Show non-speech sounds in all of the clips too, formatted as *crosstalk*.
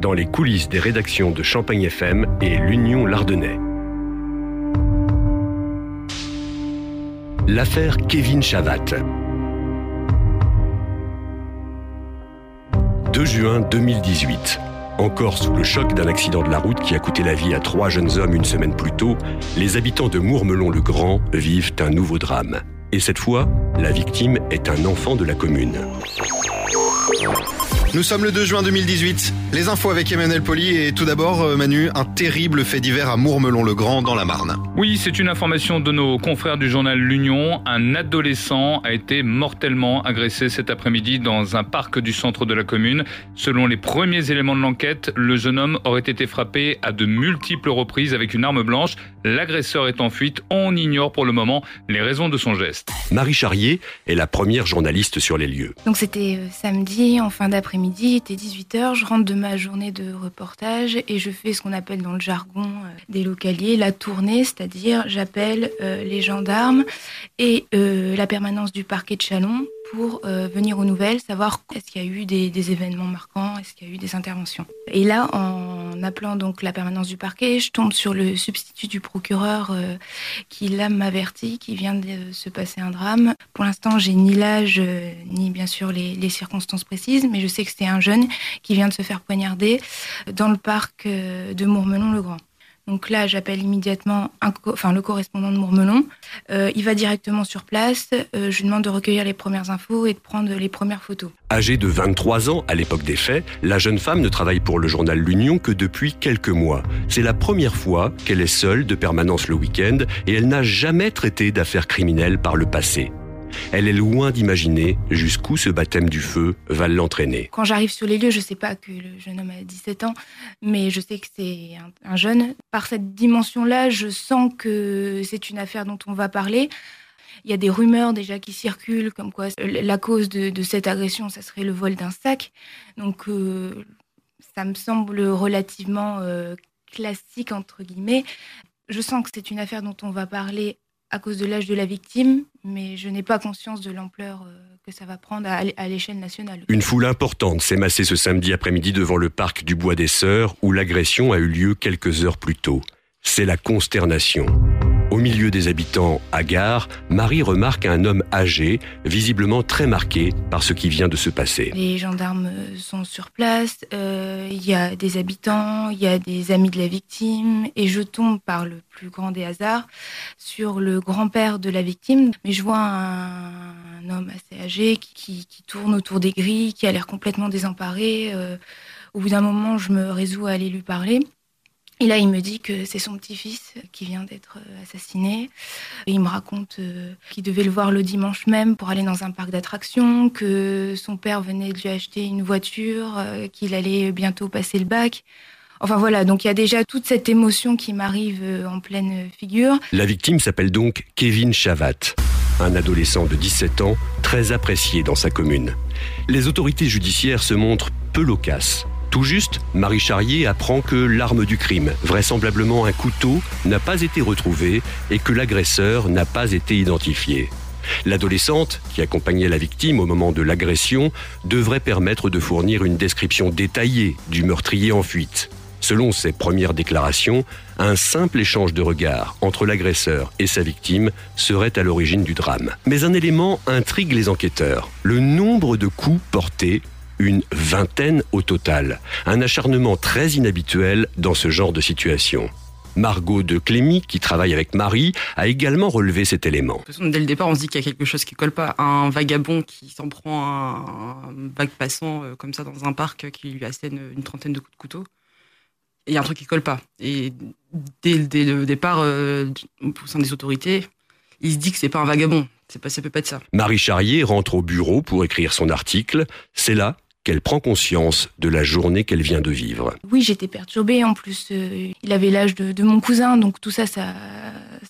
Dans les coulisses des rédactions de Champagne FM et l'Union Lardonnais. L'affaire Kevin Chavat. 2 juin 2018. Encore sous le choc d'un accident de la route qui a coûté la vie à trois jeunes hommes une semaine plus tôt, les habitants de Mourmelon-le-Grand vivent un nouveau drame. Et cette fois, la victime est un enfant de la commune. Nous sommes le 2 juin 2018. Les infos avec Emmanuel Poli et tout d'abord, euh, Manu, un terrible fait divers à Mourmelon-le-Grand dans la Marne. Oui, c'est une information de nos confrères du journal L'Union. Un adolescent a été mortellement agressé cet après-midi dans un parc du centre de la commune. Selon les premiers éléments de l'enquête, le jeune homme aurait été frappé à de multiples reprises avec une arme blanche. L'agresseur est en fuite. On ignore pour le moment les raisons de son geste. Marie Charrier est la première journaliste sur les lieux. Donc c'était euh, samedi en fin d'après-midi midi, il était 18h, je rentre de ma journée de reportage et je fais ce qu'on appelle dans le jargon euh, des localiers la tournée, c'est-à-dire j'appelle euh, les gendarmes et euh, la permanence du parquet de Chalon pour euh, venir aux nouvelles, savoir est-ce qu'il y a eu des, événements marquants, est-ce qu'il y a eu des interventions. Et là, en appelant donc la permanence du parquet, je tombe sur le substitut du procureur euh, qui là m'avertit qu'il vient de se passer un drame. Pour l'instant, j'ai ni l'âge euh, ni bien sûr les, les, circonstances précises, mais je sais que c'est un jeune qui vient de se faire poignarder dans le parc de Mourmelon-le-Grand. Donc là, j'appelle immédiatement le correspondant de Mourmelon. Euh, il va directement sur place. Euh, je lui demande de recueillir les premières infos et de prendre les premières photos. Âgée de 23 ans à l'époque des faits, la jeune femme ne travaille pour le journal L'Union que depuis quelques mois. C'est la première fois qu'elle est seule de permanence le week-end et elle n'a jamais traité d'affaires criminelles par le passé. Elle est loin d'imaginer jusqu'où ce baptême du feu va l'entraîner. Quand j'arrive sur les lieux, je ne sais pas que le jeune homme a 17 ans, mais je sais que c'est un, un, jeune. Par cette dimension-là, je sens que c'est une affaire dont on va parler. Il y a des rumeurs déjà qui circulent, comme quoi la cause de, de cette agression, ça serait le vol d'un sac. Donc, euh, ça me semble relativement euh, classique, entre guillemets. Je sens que c'est une affaire dont on va parler à cause de l'âge de la victime, mais je n'ai pas conscience de l'ampleur euh, que ça va prendre à l'échelle nationale. Une foule importante s'est massée ce samedi après-midi devant le parc du Bois des Sœurs, où l'agression a eu lieu quelques heures plus tôt. C'est la consternation. Au milieu des habitants hagards, Marie remarque un homme âgé, visiblement très marqué par ce qui vient de se passer. Les gendarmes sont sur place, euh, il y a des habitants, il y a des amis de la victime, et je tombe par le plus grand des hasards sur le grand-père de la victime. Mais je vois un, homme assez âgé qui, tourne autour des grilles, qui a l'air complètement désemparé. Euh, au bout d'un moment, je me résous à aller lui parler. Et là, il me dit que c'est son petit-fils qui vient d'être assassiné. Et il me raconte qu'il devait le voir le dimanche même pour aller dans un parc d'attractions, que son père venait de lui acheter une voiture, qu'il allait bientôt passer le bac. Enfin voilà, donc il y a déjà toute cette émotion qui m'arrive en pleine figure. La victime s'appelle donc Kevin Chavat, un adolescent de 17 ans très apprécié dans sa commune. Les autorités judiciaires se montrent peu loquaces. Tout juste, Marie Charrier apprend que l'arme du crime, vraisemblablement un couteau, n'a pas été retrouvée et que l'agresseur n'a pas été identifié. L'adolescente, qui accompagnait la victime au moment de l'agression, devrait permettre de fournir une description détaillée du meurtrier en fuite. Selon ses premières déclarations, un simple échange de regards entre l'agresseur et sa victime serait à l'origine du drame. Mais un élément intrigue les enquêteurs, le nombre de coups portés une vingtaine au total. Un acharnement très inhabituel dans ce genre de situation. Margot de Clémy, qui travaille avec Marie, a également relevé cet élément. Dès le départ, on se dit qu'il y a quelque chose qui colle pas. Un vagabond qui s'en prend un, vague passant euh, comme ça dans un parc qui lui assène une trentaine de coups de couteau. Il y a un truc qui colle pas. Et dès, dès le départ, euh, au sein des autorités, il se dit que c'est pas un vagabond. C'est pas, ça peut pas être ça. Marie Charrier rentre au bureau pour écrire son article. C'est là qu'elle prend conscience de la journée qu'elle vient de vivre. Oui, j'étais perturbée. En plus, euh, il avait l'âge de, mon cousin, donc tout ça, ça,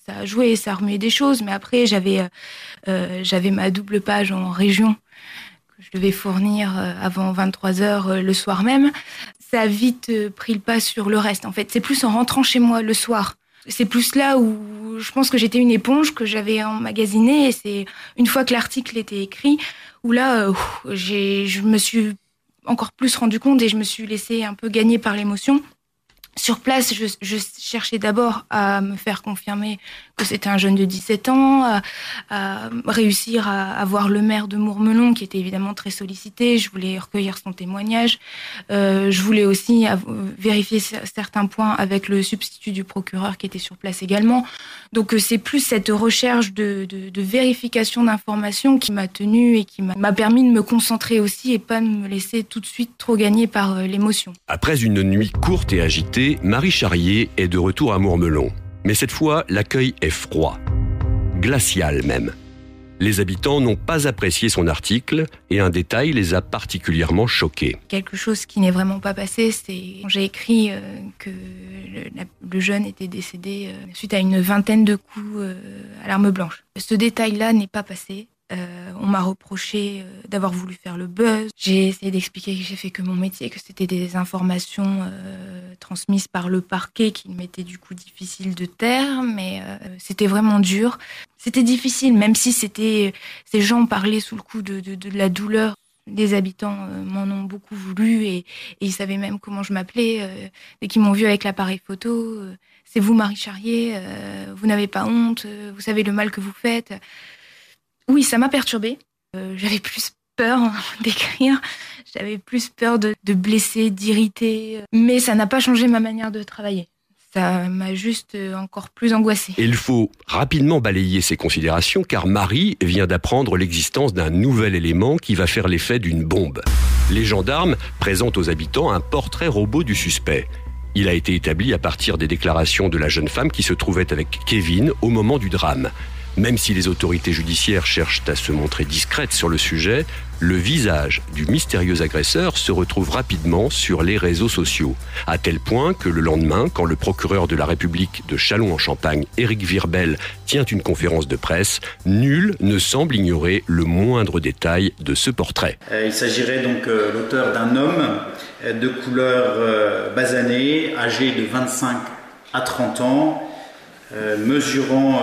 ça a joué, ça a remué des choses. Mais après, j'avais, euh, j'avais ma double page en région que je devais fournir euh, avant 23 heures le soir même. Ça a vite pris le pas sur le reste. En fait, c'est plus en rentrant chez moi le soir c'est plus là où je pense que j'étais une éponge que j'avais emmagasinée c'est une fois que l'article était écrit où là, j'ai, je me suis encore plus rendu compte et je me suis laissée un peu gagner par l'émotion. Sur place, je, cherchais d'abord à me faire confirmer que c'était un jeune de 17 ans, à, réussir à, avoir le maire de Mourmelon, qui était évidemment très sollicité. Je voulais recueillir son témoignage. Euh, je voulais aussi vérifier certains points avec le substitut du procureur qui était sur place également. Donc euh, c'est plus cette recherche de, de, de vérification d'informations qui m'a tenue et qui m'a permis de me concentrer aussi et pas de me laisser tout de suite trop gagner par euh, l'émotion. Après une nuit courte et agitée, Marie Charrier est de retour à Mourmelon. Mais cette fois, l'accueil est froid, glacial même. Les habitants n'ont pas apprécié son article et un détail les a particulièrement choqués. Quelque chose qui n'est vraiment pas passé, c'est j'ai écrit euh, que le, jeune était décédé euh, suite à une vingtaine de coups euh, à l'arme blanche. Ce détail-là n'est pas passé. Euh, on m'a reproché euh, d'avoir voulu faire le buzz. J'ai essayé d'expliquer que j'ai fait que mon métier, que c'était des informations euh, transmises par le parquet qui m'étaient du coup difficiles de taire, mais c'était vraiment dur. C'était difficile, même si c'était ces gens parlaient sous le coup de, la douleur. Les habitants m'en ont beaucoup voulu et, ils savaient même comment je m'appelais. dès qu'ils m'ont vu avec l'appareil photo, c'est vous Marie Charrier, vous n'avez pas honte, vous savez le mal que vous faites. Oui, ça m'a perturbée. Euh, j'avais plus peur *laughs* d'écrire, j'avais plus peur de, blesser, d'irriter, mais ça n'a pas changé ma manière de travailler. Ça m'a juste euh, encore plus angoissée. il faut rapidement balayer ces considérations car Marie vient d'apprendre l'existence d'un nouvel élément qui va faire l'effet d'une bombe. Les gendarmes présentent aux habitants un portrait robot du suspect. Il a été établi à partir des déclarations de la jeune femme qui se trouvait avec Kevin au moment du drame. Même si les autorités judiciaires cherchent à se montrer discrètes sur le sujet, le visage du mystérieux agresseur se retrouve rapidement sur les réseaux sociaux, à tel point que le lendemain, quand le procureur de la République de Châlons-en-Champagne, Éric Virbel, tient une conférence de presse, nul ne semble ignorer le moindre détail de ce portrait. Euh, il s'agirait donc euh, l'auteur d'un homme euh, de couleur basanée, âgé de 25 à 30 ans, mesurant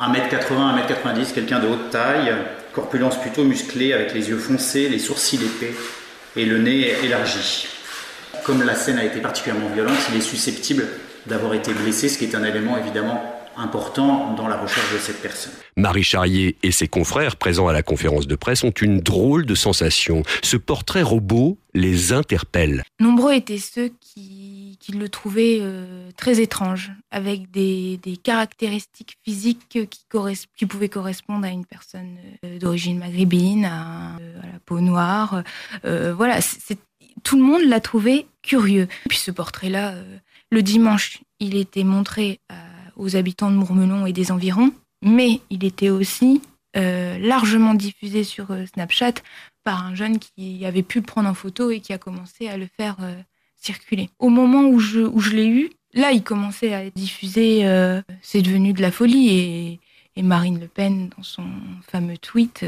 1m80, 1m90, quelqu'un de haute taille, corpulence plutôt musclée, avec les yeux foncés, les sourcils épais et le nez élargi. Comme la scène a été particulièrement violente, il est susceptible d'avoir été blessé, ce qui est un élément évidemment important dans la recherche de cette personne. Marie Charrier et ses confrères présents à la conférence de presse ont une drôle de sensation. Ce portrait robot les interpelle. Nombreux étaient ceux qui, qui le trouvaient euh, très étrange, avec des, caractéristiques physiques qui, qui, pouvaient correspondre à une personne euh, d'origine maghrébine, à, la peau noire. Euh, voilà, tout le monde l'a trouvé curieux. Et puis ce portrait-là, le dimanche, il était montré aux habitants de Mourmelon et des environs, mais il était aussi euh, largement diffusé sur euh, Snapchat par un jeune qui avait pu le prendre en photo et qui a commencé à le faire euh, circuler. Au moment où je, où je l'ai eu, là, il commençait à être diffusé, c'est devenu de la folie et, Marine Le Pen, dans son fameux tweet,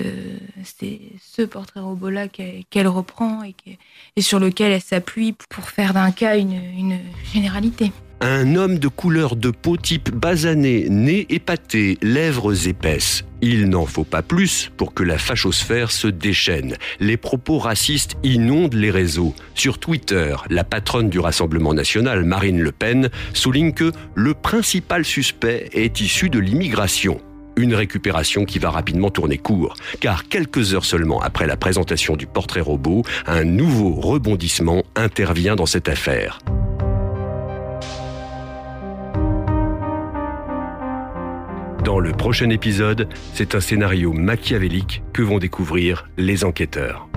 c'est ce portrait robot-là qu'elle reprend et, et, sur lequel elle s'appuie pour faire d'un cas une, une généralité. Un homme de couleur de peau type basané, nez épaté, lèvres épaisses. Il n'en faut pas plus pour que la fachosphère se déchaîne. Les propos racistes inondent les réseaux. Sur Twitter, la patronne du Rassemblement national, Marine Le Pen, souligne que le principal suspect est issu de l'immigration. Une récupération qui va rapidement tourner court, car quelques heures seulement après la présentation du portrait robot, un nouveau rebondissement intervient dans cette affaire. Dans le prochain épisode, c'est un scénario machiavélique que vont découvrir les enquêteurs.